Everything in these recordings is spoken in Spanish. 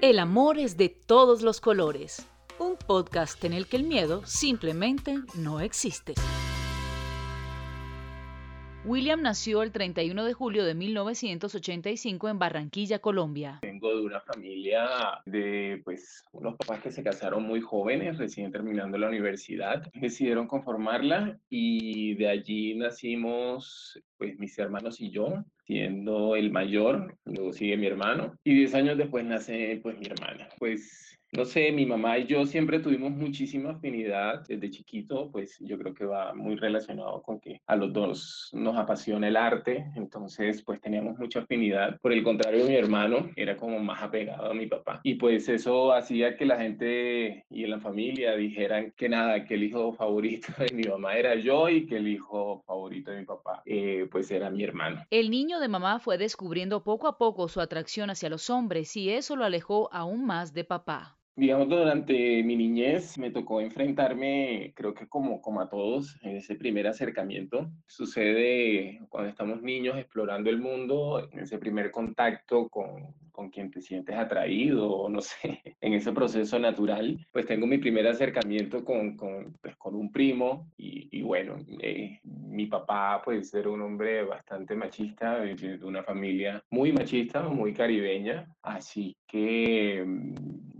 El amor es de todos los colores. Un podcast en el que el miedo simplemente no existe. William nació el 31 de julio de 1985 en Barranquilla, Colombia. Vengo de una familia de pues unos papás que se casaron muy jóvenes, recién terminando la universidad. Decidieron conformarla y de allí nacimos pues mis hermanos y yo, siendo el mayor, luego sigue mi hermano y 10 años después nace pues mi hermana. Pues no sé, mi mamá y yo siempre tuvimos muchísima afinidad desde chiquito, pues yo creo que va muy relacionado con que a los dos nos apasiona el arte, entonces pues teníamos mucha afinidad. Por el contrario, mi hermano era como más apegado a mi papá y pues eso hacía que la gente y en la familia dijeran que nada, que el hijo favorito de mi mamá era yo y que el hijo favorito de mi papá eh, pues era mi hermano. El niño de mamá fue descubriendo poco a poco su atracción hacia los hombres y eso lo alejó aún más de papá. Digamos, durante mi niñez me tocó enfrentarme, creo que como, como a todos, en ese primer acercamiento. Sucede cuando estamos niños explorando el mundo, en ese primer contacto con, con quien te sientes atraído, o no sé, en ese proceso natural, pues tengo mi primer acercamiento con, con, pues, con un primo y, y bueno, eh, mi papá pues era un hombre bastante machista, de una familia muy machista, muy caribeña, así que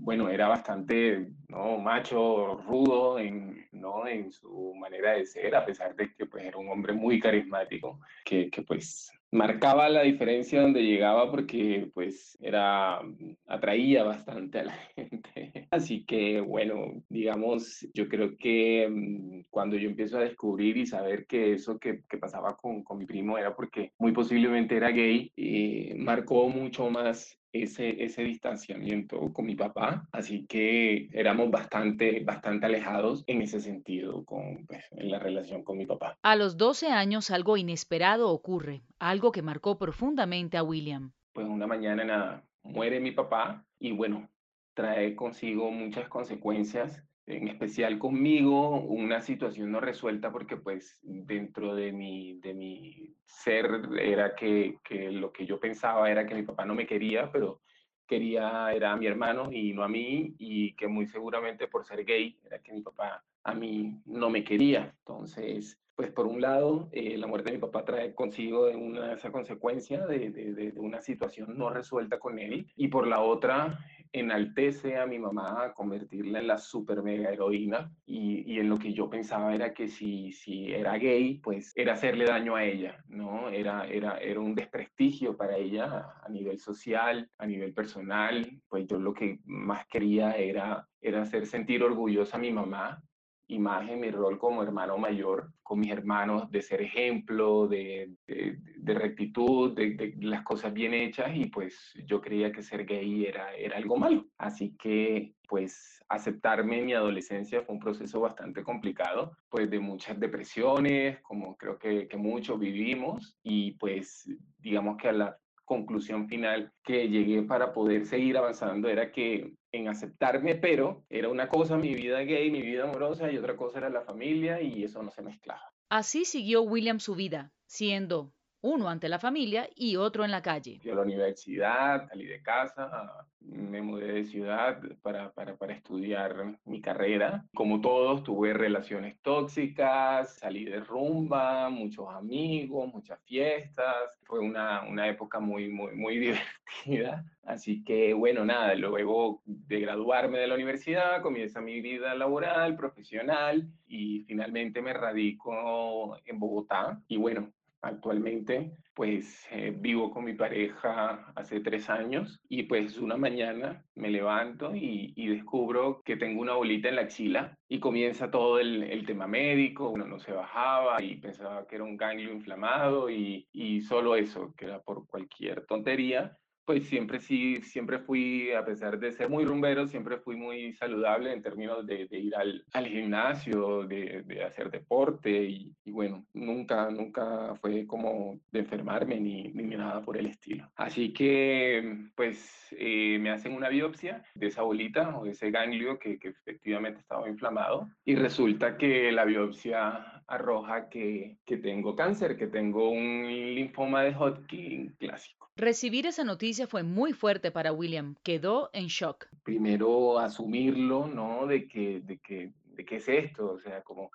bueno, era bastante ¿no? macho, rudo en, ¿no? en su manera de ser, a pesar de que pues, era un hombre muy carismático, que, que pues marcaba la diferencia donde llegaba porque pues era atraía bastante a la gente. Así que bueno, digamos, yo creo que mm, cuando yo empiezo a descubrir y saber que eso que, que pasaba con, con, mi primo era porque muy posiblemente era gay, y marcó mucho más ese, ese distanciamiento con mi papá, así que éramos bastante, bastante alejados en ese sentido con pues, en la relación con mi papá. A los 12 años algo inesperado ocurre, algo que marcó profundamente a William. Pues una mañana nada, muere mi papá y bueno, trae consigo muchas consecuencias en especial conmigo, una situación no resuelta porque pues dentro de mi, de mi ser era que, que, lo que yo pensaba era que mi papá no me quería, pero quería era a mi hermano y no a mí y que muy seguramente por ser gay era que mi papá a mí no me quería. Entonces, pues por un lado, eh, la muerte de mi papá trae consigo una, esa consecuencia de, de, de, una situación no resuelta con él y por la otra, enaltece a mi mamá a convertirla en la super mega heroína y, y, en lo que yo pensaba era que si, si era gay, pues era hacerle daño a ella, ¿no? Era, era, era un desprestigio para ella a nivel social, a nivel personal, pues yo lo que más quería era, era hacer sentir orgullosa a mi mamá imagen, mi rol como hermano mayor con mis hermanos, de ser ejemplo, de, de, de rectitud, de, de, las cosas bien hechas y pues yo creía que ser gay era, era algo malo. Así que pues aceptarme en mi adolescencia fue un proceso bastante complicado, pues de muchas depresiones, como creo que, que muchos vivimos y pues digamos que a la conclusión final que llegué para poder seguir avanzando era que en aceptarme, pero era una cosa mi vida gay, mi vida amorosa y otra cosa era la familia y eso no se mezclaba. Así siguió William su vida, siendo uno ante la familia y otro en la calle. A la universidad, salí de casa, me mudé de ciudad para, para, para, estudiar mi carrera. Como todos, tuve relaciones tóxicas, salí de rumba, muchos amigos, muchas fiestas. Fue una, una época muy, muy, muy divertida. Así que, bueno, nada, luego de graduarme de la universidad, comienza mi vida laboral, profesional y finalmente me radico en Bogotá. Y bueno, Actualmente, pues eh, vivo con mi pareja hace tres años y pues una mañana me levanto y, descubro que tengo una bolita en la axila y comienza todo el, el, tema médico, uno no se bajaba y pensaba que era un ganglio inflamado y, y solo eso, que era por cualquier tontería pues siempre sí, siempre fui, a pesar de ser muy rumbero, siempre fui muy saludable en términos de, ir al, gimnasio, de, hacer deporte y, bueno, nunca, nunca fue como de enfermarme ni, ni nada por el estilo. Así que pues eh, me hacen una biopsia de esa bolita o de ese ganglio que, que efectivamente estaba inflamado y resulta que la biopsia arroja que, que tengo cáncer, que tengo un linfoma de Hodgkin clásico. Recibir esa noticia fue muy fuerte para William, quedó en shock. Primero asumirlo, ¿no? De que, de que, de qué es esto, o sea, como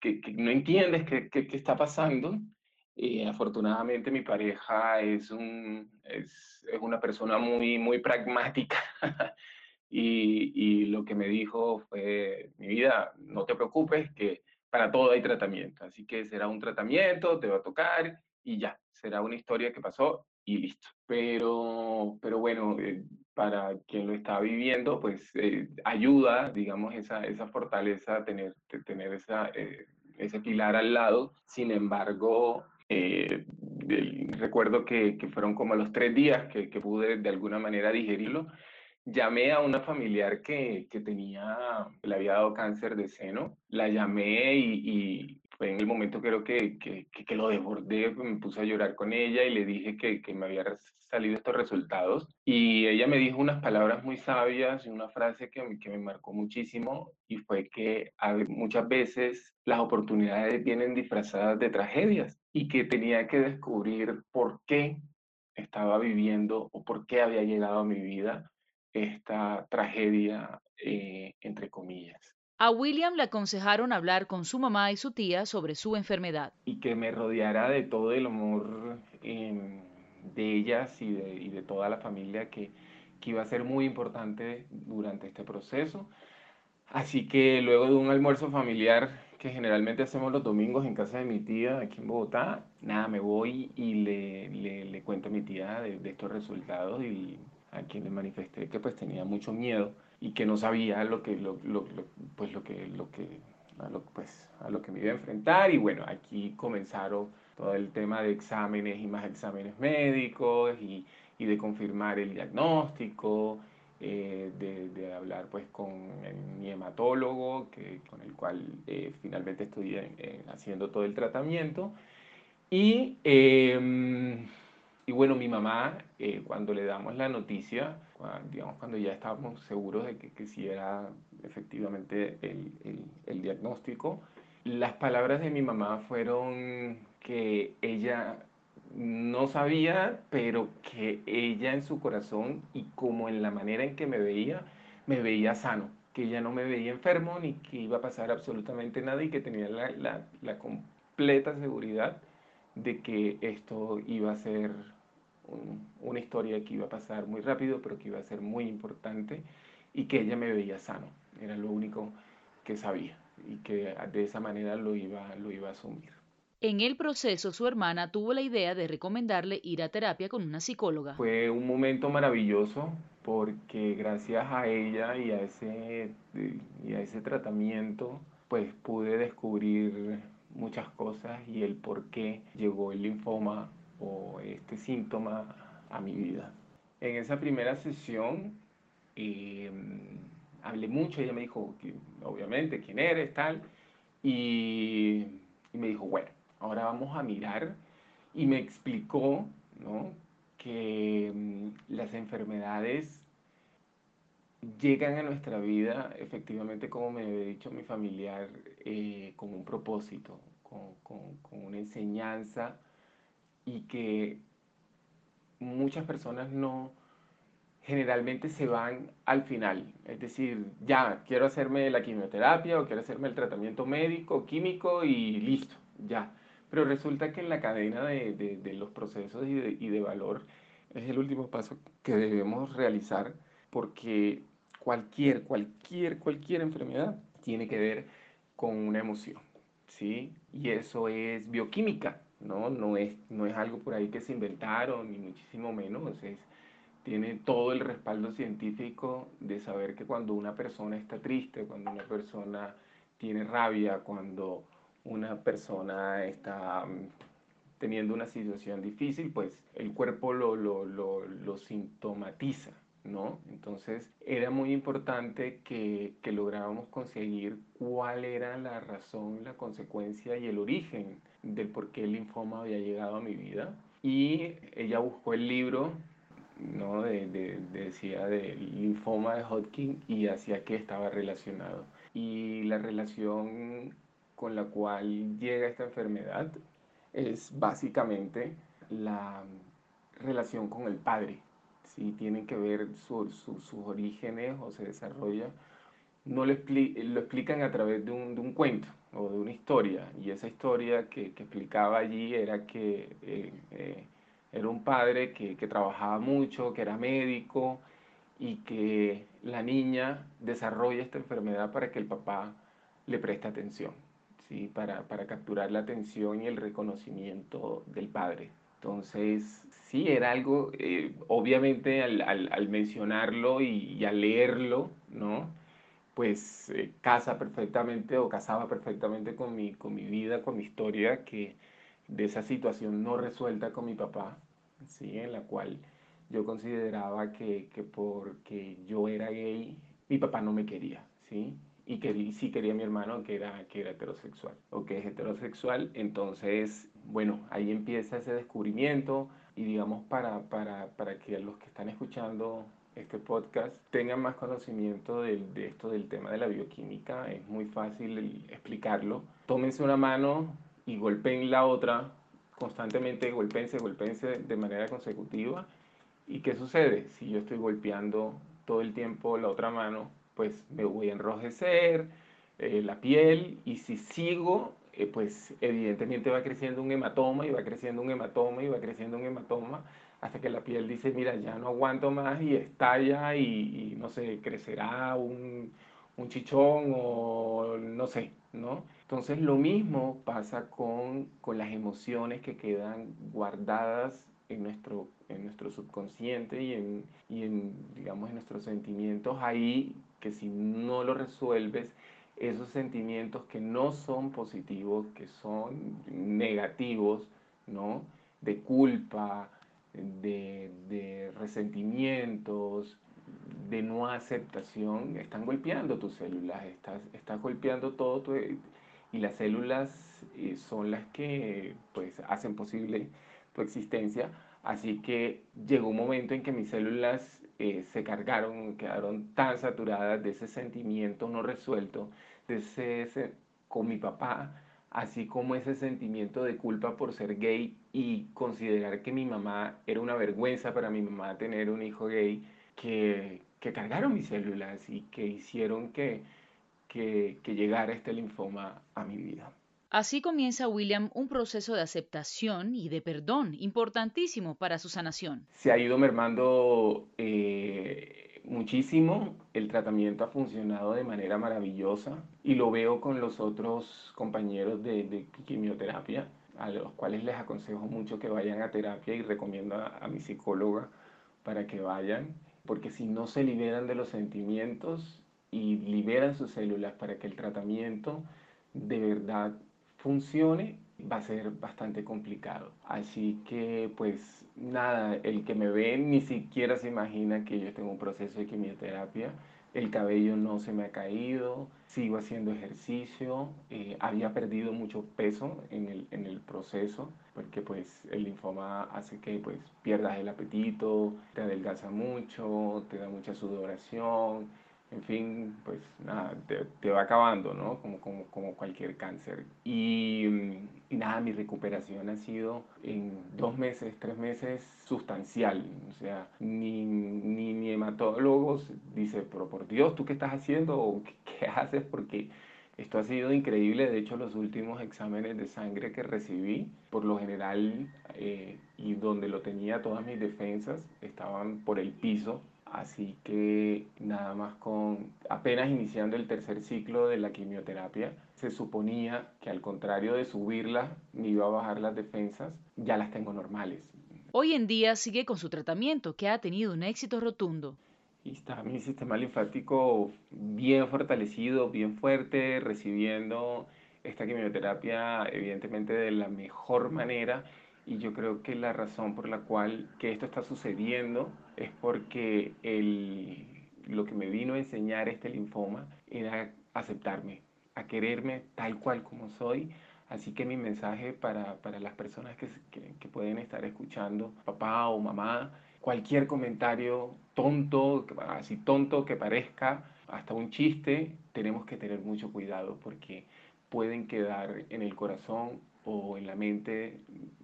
que, no entiendes qué, está pasando. Y afortunadamente mi pareja es una persona muy, muy pragmática y, y, lo que me dijo fue, mi vida, no te preocupes, que para todo hay tratamiento, así que será un tratamiento, te va a tocar y ya, será una historia que pasó y listo. Pero, pero bueno, eh, para quien lo está viviendo, pues eh, ayuda, digamos, esa, esa fortaleza, tener, tener esa, eh, ese pilar al lado. Sin embargo, recuerdo que, que, fueron como los tres días que, que, pude de alguna manera digerirlo. Llamé a una familiar que, que tenía, le había dado cáncer de seno, la llamé y, fue en el momento creo que, que, que, lo desbordé, me puse a llorar con ella y le dije que me había salido estos resultados. Y ella me dijo unas palabras muy sabias y una frase que, que me marcó muchísimo y fue que muchas veces las oportunidades vienen disfrazadas de tragedias y que tenía que descubrir por qué estaba viviendo o por qué había llegado a mi vida esta tragedia, eh, entre comillas. A William le aconsejaron hablar con su mamá y su tía sobre su enfermedad. Y que me rodeara de todo el amor em, de ellas y de, y de, toda la familia que, que iba a ser muy importante durante este proceso. Así que luego de un almuerzo familiar que generalmente hacemos los domingos en casa de mi tía aquí en Bogotá, nada, me voy y le, le, le cuento a mi tía de, de, estos resultados y a quien le manifesté que pues tenía mucho miedo y que no sabía lo que, lo, lo, pues lo que, lo que, a lo, pues, a lo que me iba a enfrentar. Y bueno, aquí comenzaron todo el tema de exámenes y más exámenes médicos y, y de confirmar el diagnóstico, eh, de, de, hablar pues con mi hematólogo, que, con el cual eh, finalmente estoy eh, haciendo todo el tratamiento. Y em, y bueno, mi mamá, eh, cuando le damos la noticia, cuando, digamos, cuando ya estábamos seguros de que, que sí era efectivamente el, el, el, diagnóstico, las palabras de mi mamá fueron que ella no sabía, pero que ella en su corazón y como en la manera en que me veía, me veía sano, que ella no me veía enfermo ni que iba a pasar absolutamente nada y que tenía la, la, la completa seguridad de que esto iba a ser una historia que iba a pasar muy rápido, pero que iba a ser muy importante y que ella me veía sano. Era lo único que sabía y que de esa manera lo iba, lo iba a asumir. En el proceso, su hermana tuvo la idea de recomendarle ir a terapia con una psicóloga. Fue un momento maravilloso porque gracias a ella y a ese, y a ese tratamiento, pues pude descubrir muchas cosas y el por qué llegó el linfoma o este síntoma a mi vida. En esa primera sesión eh, hablé mucho, ella me dijo, obviamente, quién eres, tal, y, y, me dijo, bueno, ahora vamos a mirar, y me explicó ¿no? que mm, las enfermedades llegan a nuestra vida, efectivamente, como me había dicho mi familiar, eh, con un propósito, con, con, con una enseñanza, y que muchas personas no generalmente se van al final. Es decir, ya quiero hacerme la quimioterapia o quiero hacerme el tratamiento médico, químico y listo, ya. Pero resulta que en la cadena de, de, de los procesos y de, y de valor es el último paso que debemos realizar porque cualquier, cualquier, cualquier enfermedad tiene que ver con una emoción, ¿sí? Y eso es bioquímica, ¿no? No es, no es algo por ahí que se inventaron, ni muchísimo menos. Es, tiene todo el respaldo científico de saber que cuando una persona está triste, cuando una persona tiene rabia, cuando una persona está mm, teniendo una situación difícil, pues el cuerpo lo, lo, lo, lo sintomatiza, ¿no? Entonces era muy importante que, lográramos conseguir cuál era la razón, la consecuencia y el origen del por qué el linfoma había llegado a mi vida. Y ella buscó el libro, ¿no? De, de, decía del linfoma de Hodgkin y hacia qué estaba relacionado. Y la relación con la cual llega esta enfermedad es básicamente la relación con el padre. Si tienen que ver sus orígenes o se desarrolla, no lo, lo explican a través de un, de un, cuento o de una historia. Y esa historia que, que explicaba allí era que eh, eh, era un padre que, que, trabajaba mucho, que era médico y que la niña desarrolla esta enfermedad para que el papá le preste atención, ¿sí? para, para capturar la atención y el reconocimiento del padre. Entonces, sí, era algo, eh, obviamente al, al, mencionarlo y, al leerlo, ¿no? Pues eh, casa perfectamente o casaba perfectamente con mi, con mi vida, con mi historia, que de esa situación no resuelta con mi papá, ¿sí? En la cual yo consideraba que, que porque yo era gay, mi papá no me quería, ¿sí? y que sí quería a mi hermano que era, que era heterosexual o que es heterosexual. Entonces, bueno, ahí empieza ese descubrimiento y digamos para, para, para que los que están escuchando este podcast tengan más conocimiento de, de, esto del tema de la bioquímica, es muy fácil explicarlo. Tómense una mano y golpeen la otra constantemente, golpense, golpense de manera consecutiva. ¿Y qué sucede? Si yo estoy golpeando todo el tiempo la otra mano, pues me voy a enrojecer eh, la piel y si sigo, eh, pues evidentemente va creciendo un hematoma y va creciendo un hematoma y va creciendo un hematoma hasta que la piel dice, mira, ya no aguanto más y estalla y, no sé, crecerá un, un, chichón o no sé, ¿no? Entonces lo mismo pasa con, con las emociones que quedan guardadas en nuestro, en nuestro subconsciente y en, y en, digamos, en nuestros sentimientos ahí que si no lo resuelves, esos sentimientos que no son positivos, que son negativos, ¿no? De culpa, de, resentimientos, de no aceptación, están golpeando tus células, estás, estás golpeando todo tu, y las células eh, son las que pues hacen posible tu existencia. Así que llegó un momento en que mis células eh, se cargaron, quedaron tan saturadas de ese sentimiento no resuelto, ese, con mi papá, así como ese sentimiento de culpa por ser gay y considerar que mi mamá era una vergüenza para mi mamá tener un hijo gay, que, que cargaron mis células y que hicieron que, que, que llegara este linfoma a mi vida. Así comienza William un proceso de aceptación y de perdón importantísimo para su sanación. Se ha ido mermando eh, muchísimo, el tratamiento ha funcionado de manera maravillosa y lo veo con los otros compañeros de, quimioterapia, a los cuales les aconsejo mucho que vayan a terapia y recomiendo a mi psicóloga para que vayan, porque si no se liberan de los sentimientos y liberan sus células para que el tratamiento de verdad funcione va a ser bastante complicado. Así que pues nada, el que me ve ni siquiera se imagina que yo tengo un proceso de quimioterapia. El cabello no se me ha caído, sigo haciendo ejercicio, eh, había perdido mucho peso en el, en el proceso, porque pues el linfoma hace que pues pierdas el apetito, te adelgaza mucho, te da mucha sudoración, en fin, pues nada, te, va acabando, ¿no? Como, como, como cualquier cáncer. Y, y, nada, mi recuperación ha sido en dos meses, tres meses sustancial. O sea, ni, ni mi hematólogo dice, pero por Dios, ¿tú qué estás haciendo? ¿O qué, haces? Porque esto ha sido increíble. De hecho, los últimos exámenes de sangre que recibí, por lo general, eh, y donde lo tenía todas mis defensas, estaban por el piso Así que nada más con apenas iniciando el tercer ciclo de la quimioterapia, se suponía que al contrario de subirla, me iba a bajar las defensas, ya las tengo normales. Hoy en día sigue con su tratamiento, que ha tenido un éxito rotundo. Y está mi sistema linfático bien fortalecido, bien fuerte, recibiendo esta quimioterapia evidentemente de la mejor manera y yo creo que la razón por la cual que esto está sucediendo es porque el, lo que me vino a enseñar este linfoma era aceptarme, a quererme tal cual como soy. Así que mi mensaje para, para las personas que, que, que pueden estar escuchando, papá o mamá, cualquier comentario tonto, así tonto que parezca, hasta un chiste, tenemos que tener mucho cuidado porque pueden quedar en el corazón o en la mente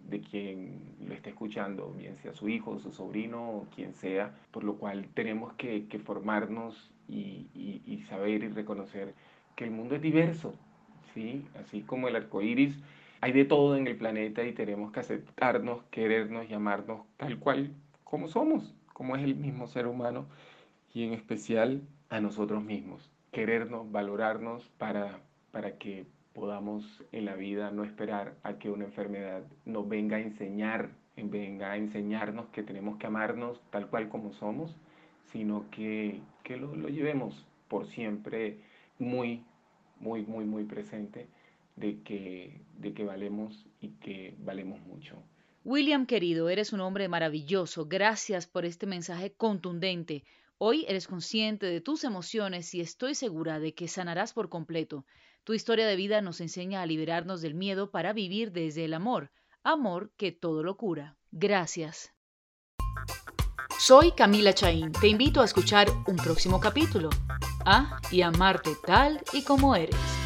de quien lo esté escuchando, bien sea su hijo, su sobrino quien sea, por lo cual tenemos que, formarnos y, y, saber y reconocer que el mundo es diverso, ¿sí? así como el arco iris, hay de todo en el planeta y tenemos que aceptarnos, querernos, llamarnos tal cual como somos, como es el mismo ser humano y en especial a nosotros mismos, querernos, valorarnos para, para que podamos en la vida no esperar a que una enfermedad nos venga a enseñar, venga a enseñarnos que tenemos que amarnos tal cual como somos, sino que, que lo, lo llevemos por siempre muy, muy, muy, muy presente de que, de que valemos y que valemos mucho. William, querido, eres un hombre maravilloso. Gracias por este mensaje contundente. Hoy eres consciente de tus emociones y estoy segura de que sanarás por completo. Tu historia de vida nos enseña a liberarnos del miedo para vivir desde el amor, amor que todo lo cura. Gracias. Soy Camila Chaín. Te invito a escuchar un próximo capítulo. Ah, y amarte tal y como eres.